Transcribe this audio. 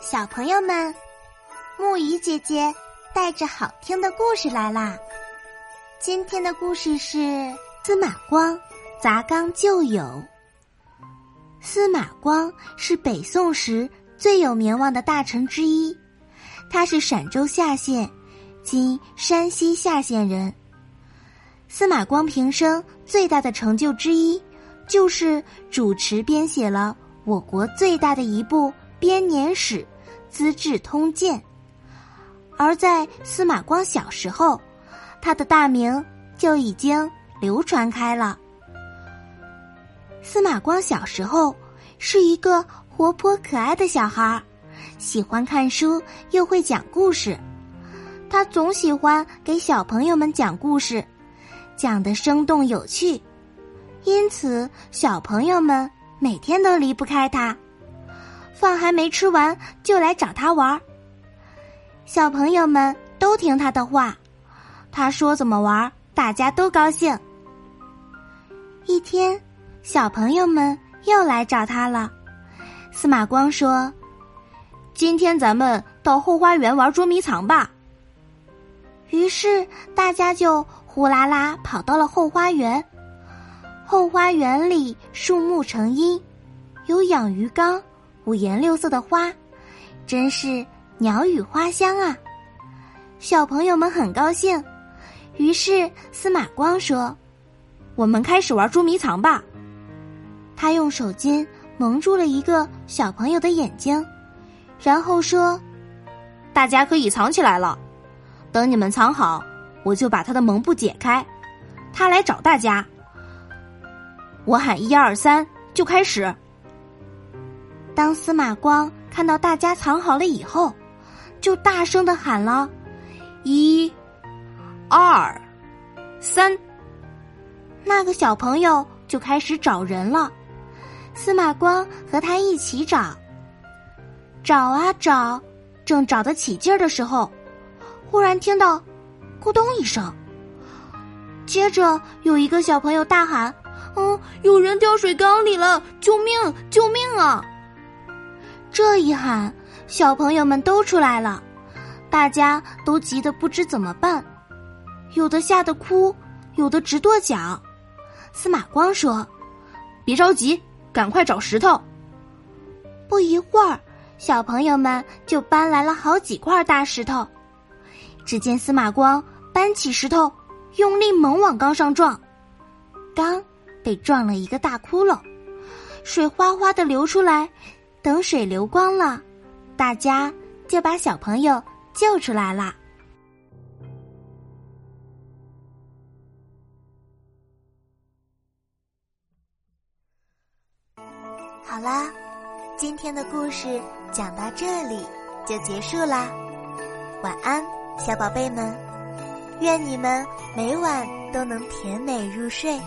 小朋友们，木鱼姐姐带着好听的故事来啦！今天的故事是司马光砸缸救友。司马光是北宋时最有名望的大臣之一，他是陕州夏县（今山西夏县）人。司马光平生最大的成就之一，就是主持编写了我国最大的一部。编年史《资治通鉴》，而在司马光小时候，他的大名就已经流传开了。司马光小时候是一个活泼可爱的小孩儿，喜欢看书，又会讲故事。他总喜欢给小朋友们讲故事，讲的生动有趣，因此小朋友们每天都离不开他。饭还没吃完，就来找他玩。小朋友们都听他的话，他说怎么玩，大家都高兴。一天，小朋友们又来找他了。司马光说：“今天咱们到后花园玩捉迷藏吧。”于是大家就呼啦啦跑到了后花园。后花园里树木成荫，有养鱼缸。五颜六色的花，真是鸟语花香啊！小朋友们很高兴，于是司马光说：“我们开始玩捉迷藏吧。”他用手巾蒙住了一个小朋友的眼睛，然后说：“大家可以藏起来了。等你们藏好，我就把他的蒙布解开，他来找大家。我喊一二三，就开始。”当司马光看到大家藏好了以后，就大声的喊了：“一、二、三。”那个小朋友就开始找人了。司马光和他一起找，找啊找，正找得起劲儿的时候，忽然听到“咕咚”一声，接着有一个小朋友大喊：“嗯，有人掉水缸里了！救命！救命啊！”这一喊，小朋友们都出来了，大家都急得不知怎么办，有的吓得哭，有的直跺脚。司马光说：“别着急，赶快找石头。”不一会儿，小朋友们就搬来了好几块大石头。只见司马光搬起石头，用力猛往缸上撞，缸被撞了一个大窟窿，水哗哗的流出来。等水流光了，大家就把小朋友救出来了。好啦，今天的故事讲到这里就结束啦。晚安，小宝贝们，愿你们每晚都能甜美入睡。